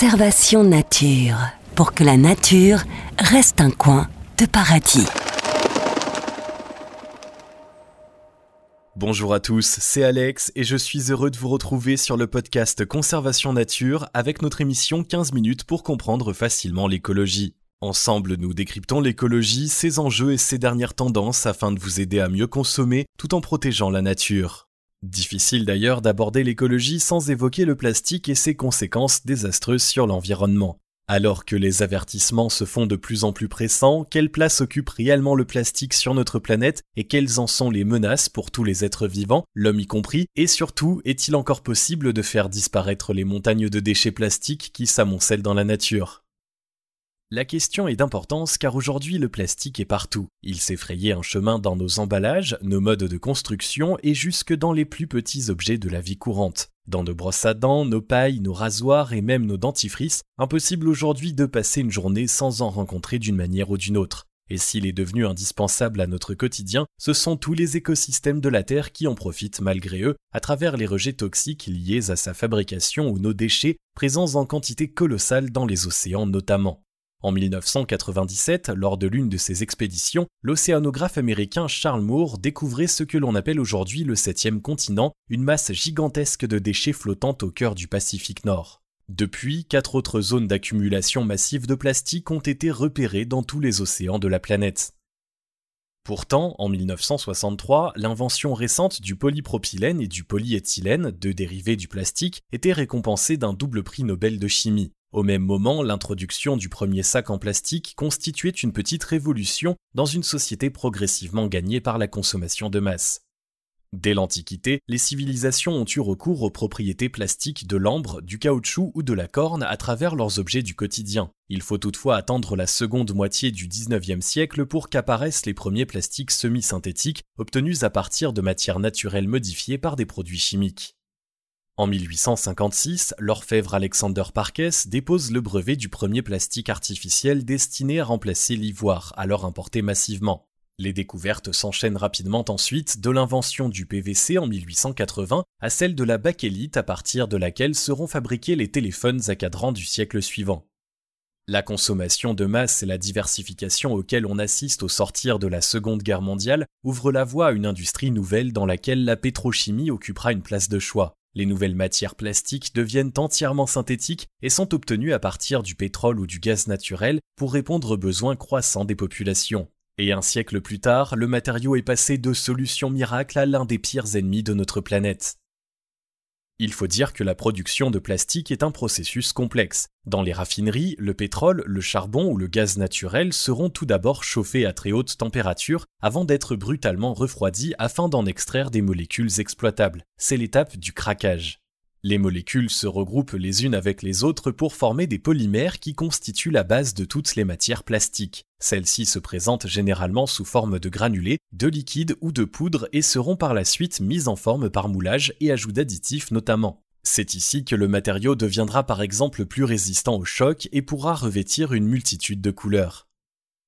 Conservation nature. Pour que la nature reste un coin de paradis. Bonjour à tous, c'est Alex et je suis heureux de vous retrouver sur le podcast Conservation Nature avec notre émission 15 minutes pour comprendre facilement l'écologie. Ensemble, nous décryptons l'écologie, ses enjeux et ses dernières tendances afin de vous aider à mieux consommer tout en protégeant la nature. Difficile d'ailleurs d'aborder l'écologie sans évoquer le plastique et ses conséquences désastreuses sur l'environnement. Alors que les avertissements se font de plus en plus pressants, quelle place occupe réellement le plastique sur notre planète et quelles en sont les menaces pour tous les êtres vivants, l'homme y compris, et surtout, est-il encore possible de faire disparaître les montagnes de déchets plastiques qui s'amoncellent dans la nature? La question est d'importance car aujourd'hui le plastique est partout. Il s'est frayé un chemin dans nos emballages, nos modes de construction et jusque dans les plus petits objets de la vie courante. Dans nos brosses à dents, nos pailles, nos rasoirs et même nos dentifrices, impossible aujourd'hui de passer une journée sans en rencontrer d'une manière ou d'une autre. Et s'il est devenu indispensable à notre quotidien, ce sont tous les écosystèmes de la Terre qui en profitent malgré eux, à travers les rejets toxiques liés à sa fabrication ou nos déchets, présents en quantité colossale dans les océans notamment. En 1997, lors de l'une de ses expéditions, l'océanographe américain Charles Moore découvrait ce que l'on appelle aujourd'hui le septième continent, une masse gigantesque de déchets flottant au cœur du Pacifique Nord. Depuis, quatre autres zones d'accumulation massive de plastique ont été repérées dans tous les océans de la planète. Pourtant, en 1963, l'invention récente du polypropylène et du polyéthylène, deux dérivés du plastique, était récompensée d'un double prix Nobel de chimie. Au même moment, l'introduction du premier sac en plastique constituait une petite révolution dans une société progressivement gagnée par la consommation de masse. Dès l'Antiquité, les civilisations ont eu recours aux propriétés plastiques de l'ambre, du caoutchouc ou de la corne à travers leurs objets du quotidien. Il faut toutefois attendre la seconde moitié du XIXe siècle pour qu'apparaissent les premiers plastiques semi-synthétiques obtenus à partir de matières naturelles modifiées par des produits chimiques. En 1856, l'orfèvre Alexander Parkes dépose le brevet du premier plastique artificiel destiné à remplacer l'ivoire, alors importé massivement. Les découvertes s'enchaînent rapidement ensuite, de l'invention du PVC en 1880 à celle de la bakélite à partir de laquelle seront fabriqués les téléphones à cadran du siècle suivant. La consommation de masse et la diversification auxquelles on assiste au sortir de la Seconde Guerre mondiale ouvrent la voie à une industrie nouvelle dans laquelle la pétrochimie occupera une place de choix. Les nouvelles matières plastiques deviennent entièrement synthétiques et sont obtenues à partir du pétrole ou du gaz naturel pour répondre aux besoins croissants des populations. Et un siècle plus tard, le matériau est passé de solution miracle à l'un des pires ennemis de notre planète. Il faut dire que la production de plastique est un processus complexe. Dans les raffineries, le pétrole, le charbon ou le gaz naturel seront tout d'abord chauffés à très haute température avant d'être brutalement refroidis afin d'en extraire des molécules exploitables. C'est l'étape du craquage. Les molécules se regroupent les unes avec les autres pour former des polymères qui constituent la base de toutes les matières plastiques. Celles-ci se présentent généralement sous forme de granulés, de liquide ou de poudre et seront par la suite mises en forme par moulage et ajout d'additifs notamment. C'est ici que le matériau deviendra par exemple plus résistant au choc et pourra revêtir une multitude de couleurs.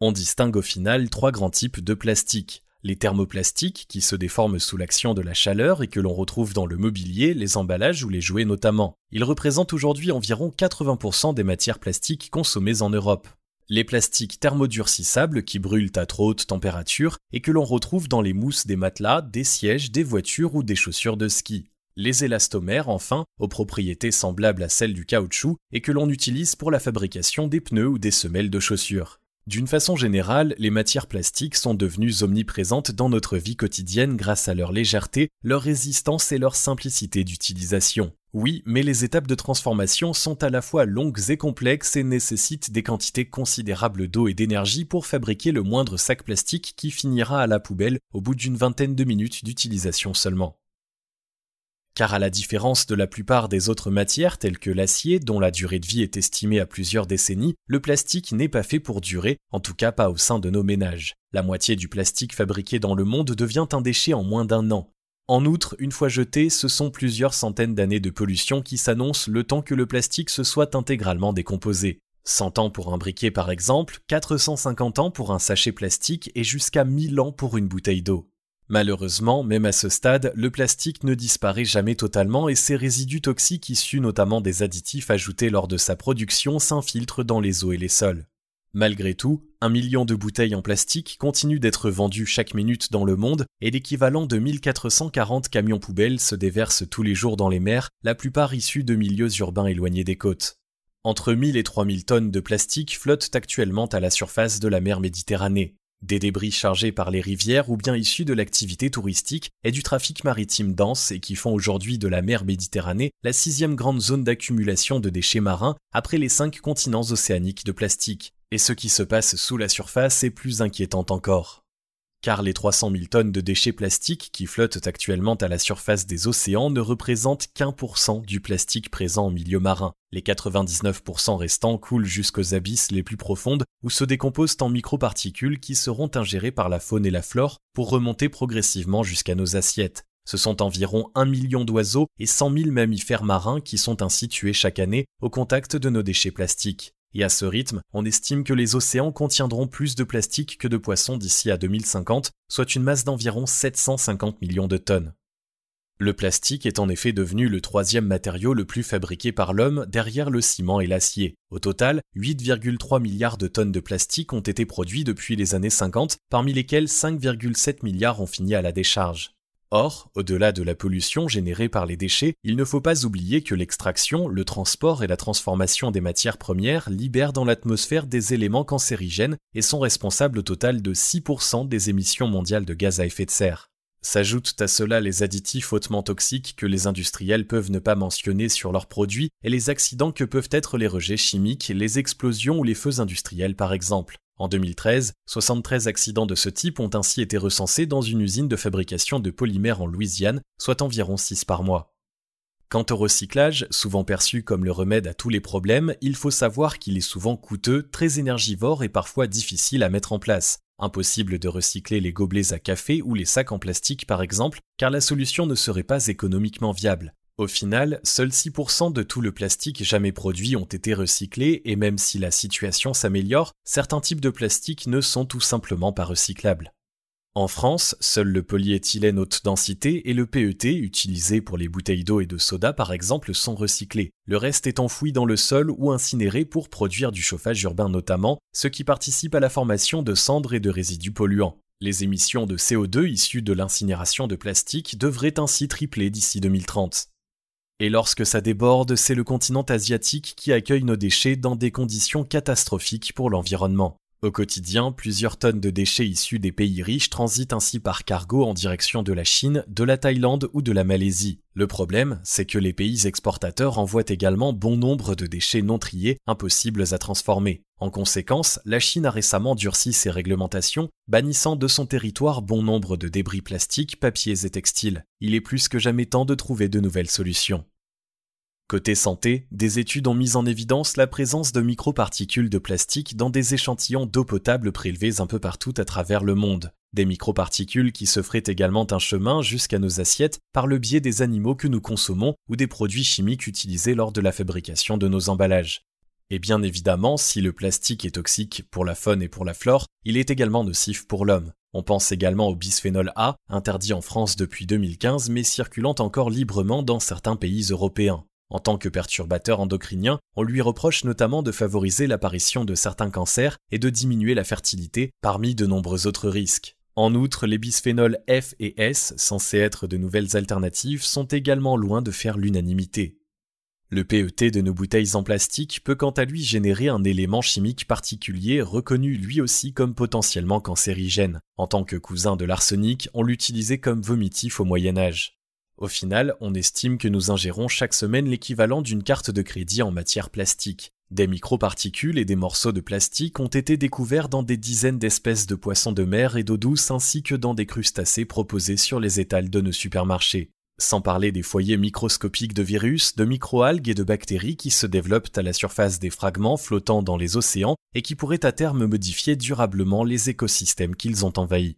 On distingue au final trois grands types de plastique les thermoplastiques qui se déforment sous l'action de la chaleur et que l'on retrouve dans le mobilier, les emballages ou les jouets notamment. Ils représentent aujourd'hui environ 80% des matières plastiques consommées en Europe. Les plastiques thermodurcissables qui brûlent à trop haute température et que l'on retrouve dans les mousses des matelas, des sièges, des voitures ou des chaussures de ski. Les élastomères, enfin, aux propriétés semblables à celles du caoutchouc et que l'on utilise pour la fabrication des pneus ou des semelles de chaussures. D'une façon générale, les matières plastiques sont devenues omniprésentes dans notre vie quotidienne grâce à leur légèreté, leur résistance et leur simplicité d'utilisation. Oui, mais les étapes de transformation sont à la fois longues et complexes et nécessitent des quantités considérables d'eau et d'énergie pour fabriquer le moindre sac plastique qui finira à la poubelle au bout d'une vingtaine de minutes d'utilisation seulement. Car à la différence de la plupart des autres matières telles que l'acier, dont la durée de vie est estimée à plusieurs décennies, le plastique n'est pas fait pour durer, en tout cas pas au sein de nos ménages. La moitié du plastique fabriqué dans le monde devient un déchet en moins d'un an. En outre, une fois jeté, ce sont plusieurs centaines d'années de pollution qui s'annoncent le temps que le plastique se soit intégralement décomposé. 100 ans pour un briquet par exemple, 450 ans pour un sachet plastique et jusqu'à 1000 ans pour une bouteille d'eau. Malheureusement, même à ce stade, le plastique ne disparaît jamais totalement et ses résidus toxiques issus notamment des additifs ajoutés lors de sa production s'infiltrent dans les eaux et les sols. Malgré tout, un million de bouteilles en plastique continuent d'être vendues chaque minute dans le monde et l'équivalent de 1440 camions poubelles se déversent tous les jours dans les mers, la plupart issus de milieux urbains éloignés des côtes. Entre 1000 et 3000 tonnes de plastique flottent actuellement à la surface de la mer Méditerranée. Des débris chargés par les rivières ou bien issus de l'activité touristique et du trafic maritime dense et qui font aujourd'hui de la mer Méditerranée la sixième grande zone d'accumulation de déchets marins après les cinq continents océaniques de plastique. Et ce qui se passe sous la surface est plus inquiétant encore car les 300 000 tonnes de déchets plastiques qui flottent actuellement à la surface des océans ne représentent qu'un pour cent du plastique présent en milieu marin. Les 99% restants coulent jusqu'aux abysses les plus profondes où se décomposent en microparticules qui seront ingérées par la faune et la flore pour remonter progressivement jusqu'à nos assiettes. Ce sont environ 1 million d'oiseaux et 100 000 mammifères marins qui sont ainsi tués chaque année au contact de nos déchets plastiques. Et à ce rythme, on estime que les océans contiendront plus de plastique que de poissons d'ici à 2050, soit une masse d'environ 750 millions de tonnes. Le plastique est en effet devenu le troisième matériau le plus fabriqué par l'homme derrière le ciment et l'acier. Au total, 8,3 milliards de tonnes de plastique ont été produits depuis les années 50, parmi lesquels 5,7 milliards ont fini à la décharge. Or, au-delà de la pollution générée par les déchets, il ne faut pas oublier que l'extraction, le transport et la transformation des matières premières libèrent dans l'atmosphère des éléments cancérigènes et sont responsables au total de 6% des émissions mondiales de gaz à effet de serre. S'ajoutent à cela les additifs hautement toxiques que les industriels peuvent ne pas mentionner sur leurs produits et les accidents que peuvent être les rejets chimiques, les explosions ou les feux industriels par exemple. En 2013, 73 accidents de ce type ont ainsi été recensés dans une usine de fabrication de polymères en Louisiane, soit environ 6 par mois. Quant au recyclage, souvent perçu comme le remède à tous les problèmes, il faut savoir qu'il est souvent coûteux, très énergivore et parfois difficile à mettre en place. Impossible de recycler les gobelets à café ou les sacs en plastique par exemple, car la solution ne serait pas économiquement viable. Au final, seuls 6% de tout le plastique jamais produit ont été recyclés et même si la situation s'améliore, certains types de plastique ne sont tout simplement pas recyclables. En France, seul le polyéthylène haute densité et le PET, utilisé pour les bouteilles d'eau et de soda par exemple, sont recyclés. Le reste est enfoui dans le sol ou incinéré pour produire du chauffage urbain notamment, ce qui participe à la formation de cendres et de résidus polluants. Les émissions de CO2 issues de l'incinération de plastique devraient ainsi tripler d'ici 2030. Et lorsque ça déborde, c'est le continent asiatique qui accueille nos déchets dans des conditions catastrophiques pour l'environnement. Au quotidien, plusieurs tonnes de déchets issus des pays riches transitent ainsi par cargo en direction de la Chine, de la Thaïlande ou de la Malaisie. Le problème, c'est que les pays exportateurs envoient également bon nombre de déchets non triés, impossibles à transformer. En conséquence, la Chine a récemment durci ses réglementations, bannissant de son territoire bon nombre de débris plastiques, papiers et textiles. Il est plus que jamais temps de trouver de nouvelles solutions. Côté santé, des études ont mis en évidence la présence de microparticules de plastique dans des échantillons d'eau potable prélevés un peu partout à travers le monde. Des microparticules qui se feraient également un chemin jusqu'à nos assiettes par le biais des animaux que nous consommons ou des produits chimiques utilisés lors de la fabrication de nos emballages. Et bien évidemment, si le plastique est toxique pour la faune et pour la flore, il est également nocif pour l'homme. On pense également au bisphénol A, interdit en France depuis 2015 mais circulant encore librement dans certains pays européens. En tant que perturbateur endocrinien, on lui reproche notamment de favoriser l'apparition de certains cancers et de diminuer la fertilité, parmi de nombreux autres risques. En outre, les bisphénols F et S, censés être de nouvelles alternatives, sont également loin de faire l'unanimité. Le PET de nos bouteilles en plastique peut quant à lui générer un élément chimique particulier reconnu lui aussi comme potentiellement cancérigène. En tant que cousin de l'arsenic, on l'utilisait comme vomitif au Moyen Âge. Au final, on estime que nous ingérons chaque semaine l'équivalent d'une carte de crédit en matière plastique. Des microparticules et des morceaux de plastique ont été découverts dans des dizaines d'espèces de poissons de mer et d'eau douce ainsi que dans des crustacés proposés sur les étals de nos supermarchés. Sans parler des foyers microscopiques de virus, de microalgues et de bactéries qui se développent à la surface des fragments flottant dans les océans et qui pourraient à terme modifier durablement les écosystèmes qu'ils ont envahis.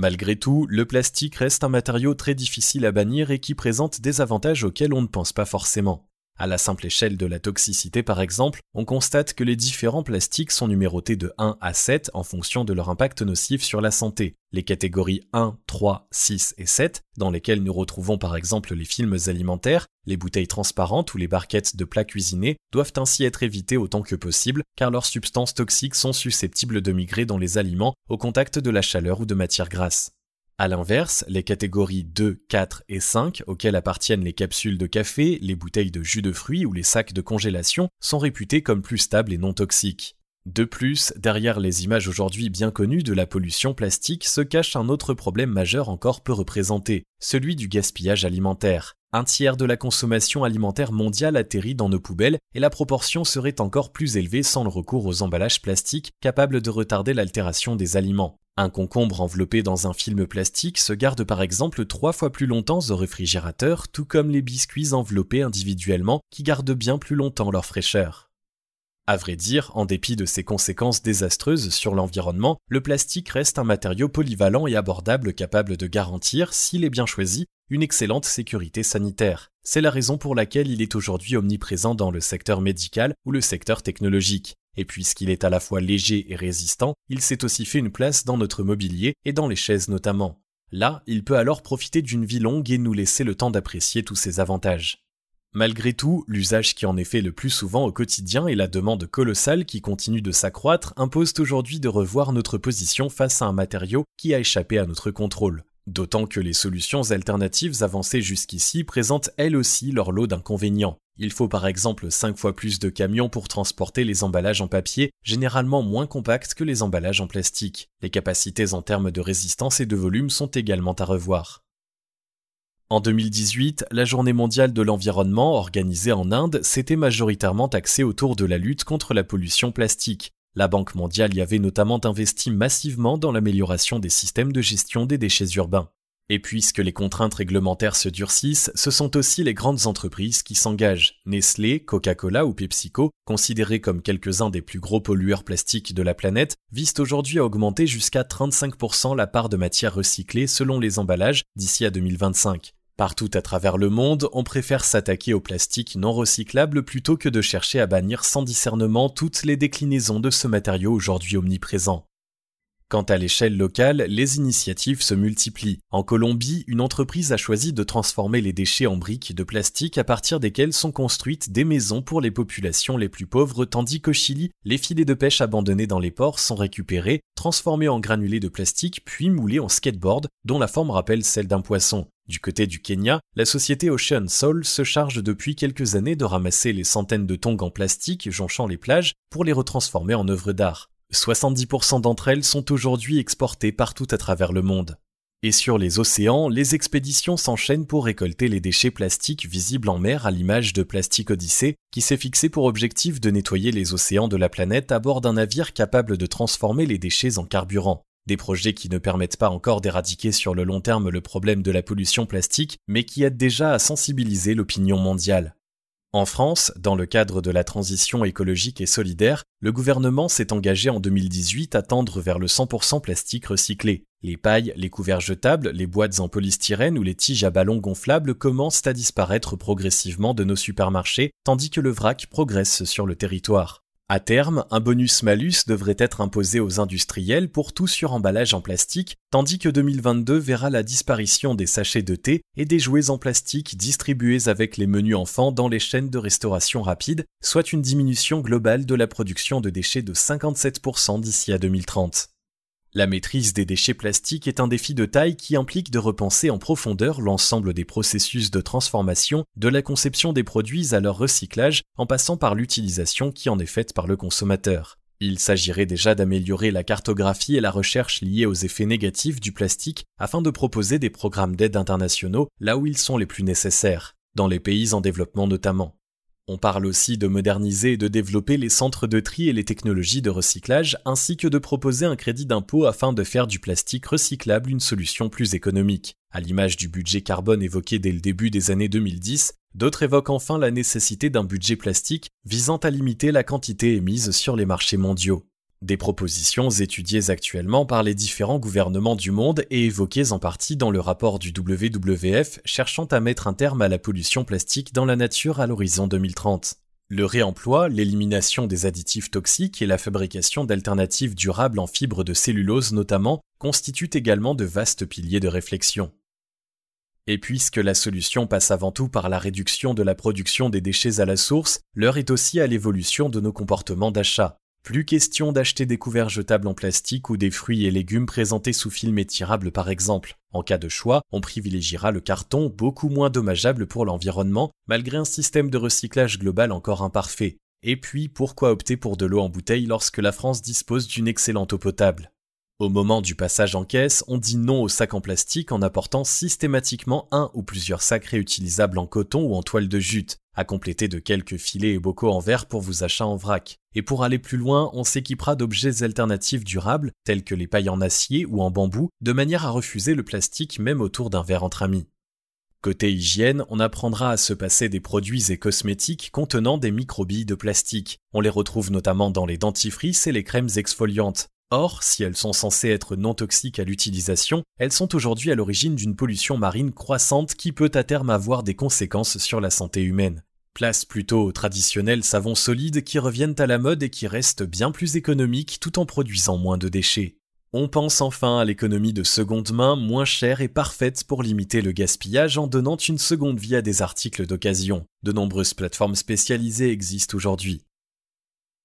Malgré tout, le plastique reste un matériau très difficile à bannir et qui présente des avantages auxquels on ne pense pas forcément. À la simple échelle de la toxicité par exemple, on constate que les différents plastiques sont numérotés de 1 à 7 en fonction de leur impact nocif sur la santé. Les catégories 1, 3, 6 et 7, dans lesquelles nous retrouvons par exemple les films alimentaires, les bouteilles transparentes ou les barquettes de plats cuisinés, doivent ainsi être évitées autant que possible car leurs substances toxiques sont susceptibles de migrer dans les aliments au contact de la chaleur ou de matières grasses. A l'inverse, les catégories 2, 4 et 5, auxquelles appartiennent les capsules de café, les bouteilles de jus de fruits ou les sacs de congélation, sont réputées comme plus stables et non toxiques. De plus, derrière les images aujourd'hui bien connues de la pollution plastique se cache un autre problème majeur encore peu représenté, celui du gaspillage alimentaire. Un tiers de la consommation alimentaire mondiale atterrit dans nos poubelles et la proportion serait encore plus élevée sans le recours aux emballages plastiques capables de retarder l'altération des aliments. Un concombre enveloppé dans un film plastique se garde par exemple trois fois plus longtemps au réfrigérateur, tout comme les biscuits enveloppés individuellement qui gardent bien plus longtemps leur fraîcheur. À vrai dire, en dépit de ses conséquences désastreuses sur l'environnement, le plastique reste un matériau polyvalent et abordable capable de garantir, s'il est bien choisi, une excellente sécurité sanitaire. C'est la raison pour laquelle il est aujourd'hui omniprésent dans le secteur médical ou le secteur technologique. Et puisqu'il est à la fois léger et résistant, il s'est aussi fait une place dans notre mobilier et dans les chaises notamment. Là, il peut alors profiter d'une vie longue et nous laisser le temps d'apprécier tous ses avantages. Malgré tout, l'usage qui en est fait le plus souvent au quotidien et la demande colossale qui continue de s'accroître imposent aujourd'hui de revoir notre position face à un matériau qui a échappé à notre contrôle. D'autant que les solutions alternatives avancées jusqu'ici présentent elles aussi leur lot d'inconvénients. Il faut par exemple 5 fois plus de camions pour transporter les emballages en papier, généralement moins compacts que les emballages en plastique. Les capacités en termes de résistance et de volume sont également à revoir. En 2018, la Journée mondiale de l'environnement organisée en Inde s'était majoritairement axée autour de la lutte contre la pollution plastique. La Banque mondiale y avait notamment investi massivement dans l'amélioration des systèmes de gestion des déchets urbains. Et puisque les contraintes réglementaires se durcissent, ce sont aussi les grandes entreprises qui s'engagent. Nestlé, Coca-Cola ou PepsiCo, considérés comme quelques-uns des plus gros pollueurs plastiques de la planète, visent aujourd'hui à augmenter jusqu'à 35% la part de matières recyclées selon les emballages d'ici à 2025. Partout à travers le monde, on préfère s'attaquer au plastique non recyclable plutôt que de chercher à bannir sans discernement toutes les déclinaisons de ce matériau aujourd'hui omniprésent. Quant à l'échelle locale, les initiatives se multiplient. En Colombie, une entreprise a choisi de transformer les déchets en briques de plastique à partir desquelles sont construites des maisons pour les populations les plus pauvres, tandis qu'au Chili, les filets de pêche abandonnés dans les ports sont récupérés, transformés en granulés de plastique, puis moulés en skateboard, dont la forme rappelle celle d'un poisson. Du côté du Kenya, la société Ocean Soul se charge depuis quelques années de ramasser les centaines de tongs en plastique jonchant les plages pour les retransformer en œuvres d'art. 70% d'entre elles sont aujourd'hui exportées partout à travers le monde. Et sur les océans, les expéditions s'enchaînent pour récolter les déchets plastiques visibles en mer à l'image de Plastic Odyssey, qui s'est fixé pour objectif de nettoyer les océans de la planète à bord d'un navire capable de transformer les déchets en carburant. Des projets qui ne permettent pas encore d'éradiquer sur le long terme le problème de la pollution plastique, mais qui aident déjà à sensibiliser l'opinion mondiale. En France, dans le cadre de la transition écologique et solidaire, le gouvernement s'est engagé en 2018 à tendre vers le 100% plastique recyclé. Les pailles, les couverts jetables, les boîtes en polystyrène ou les tiges à ballons gonflables commencent à disparaître progressivement de nos supermarchés, tandis que le vrac progresse sur le territoire. À terme, un bonus-malus devrait être imposé aux industriels pour tout suremballage en plastique, tandis que 2022 verra la disparition des sachets de thé et des jouets en plastique distribués avec les menus enfants dans les chaînes de restauration rapide, soit une diminution globale de la production de déchets de 57% d'ici à 2030. La maîtrise des déchets plastiques est un défi de taille qui implique de repenser en profondeur l'ensemble des processus de transformation, de la conception des produits à leur recyclage, en passant par l'utilisation qui en est faite par le consommateur. Il s'agirait déjà d'améliorer la cartographie et la recherche liées aux effets négatifs du plastique afin de proposer des programmes d'aide internationaux là où ils sont les plus nécessaires, dans les pays en développement notamment. On parle aussi de moderniser et de développer les centres de tri et les technologies de recyclage, ainsi que de proposer un crédit d'impôt afin de faire du plastique recyclable une solution plus économique. À l'image du budget carbone évoqué dès le début des années 2010, d'autres évoquent enfin la nécessité d'un budget plastique visant à limiter la quantité émise sur les marchés mondiaux. Des propositions étudiées actuellement par les différents gouvernements du monde et évoquées en partie dans le rapport du WWF cherchant à mettre un terme à la pollution plastique dans la nature à l'horizon 2030. Le réemploi, l'élimination des additifs toxiques et la fabrication d'alternatives durables en fibres de cellulose notamment constituent également de vastes piliers de réflexion. Et puisque la solution passe avant tout par la réduction de la production des déchets à la source, l'heure est aussi à l'évolution de nos comportements d'achat. Plus question d'acheter des couverts jetables en plastique ou des fruits et légumes présentés sous film étirable par exemple. En cas de choix, on privilégiera le carton, beaucoup moins dommageable pour l'environnement, malgré un système de recyclage global encore imparfait. Et puis, pourquoi opter pour de l'eau en bouteille lorsque la France dispose d'une excellente eau potable? Au moment du passage en caisse, on dit non aux sacs en plastique en apportant systématiquement un ou plusieurs sacs réutilisables en coton ou en toile de jute, à compléter de quelques filets et bocaux en verre pour vos achats en vrac. Et pour aller plus loin, on s'équipera d'objets alternatifs durables, tels que les pailles en acier ou en bambou, de manière à refuser le plastique même autour d'un verre entre amis. Côté hygiène, on apprendra à se passer des produits et cosmétiques contenant des microbilles de plastique. On les retrouve notamment dans les dentifrices et les crèmes exfoliantes. Or, si elles sont censées être non toxiques à l'utilisation, elles sont aujourd'hui à l'origine d'une pollution marine croissante qui peut à terme avoir des conséquences sur la santé humaine. Place plutôt aux traditionnels savons solides qui reviennent à la mode et qui restent bien plus économiques tout en produisant moins de déchets. On pense enfin à l'économie de seconde main moins chère et parfaite pour limiter le gaspillage en donnant une seconde vie à des articles d'occasion. De nombreuses plateformes spécialisées existent aujourd'hui.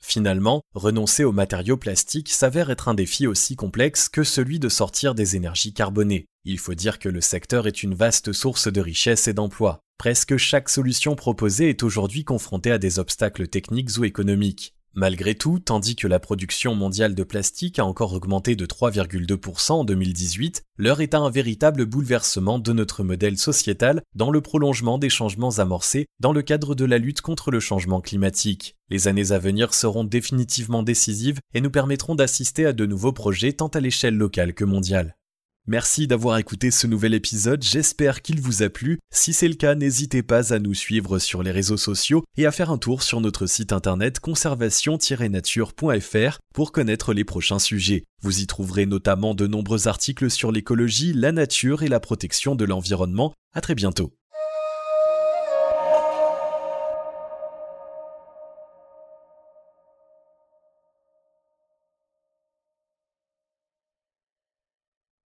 Finalement, renoncer aux matériaux plastiques s'avère être un défi aussi complexe que celui de sortir des énergies carbonées. Il faut dire que le secteur est une vaste source de richesse et d'emplois. Presque chaque solution proposée est aujourd'hui confrontée à des obstacles techniques ou économiques. Malgré tout, tandis que la production mondiale de plastique a encore augmenté de 3,2% en 2018, l'heure est à un véritable bouleversement de notre modèle sociétal dans le prolongement des changements amorcés dans le cadre de la lutte contre le changement climatique. Les années à venir seront définitivement décisives et nous permettront d'assister à de nouveaux projets tant à l'échelle locale que mondiale. Merci d'avoir écouté ce nouvel épisode, j'espère qu'il vous a plu. Si c'est le cas, n'hésitez pas à nous suivre sur les réseaux sociaux et à faire un tour sur notre site internet conservation-nature.fr pour connaître les prochains sujets. Vous y trouverez notamment de nombreux articles sur l'écologie, la nature et la protection de l'environnement. À très bientôt.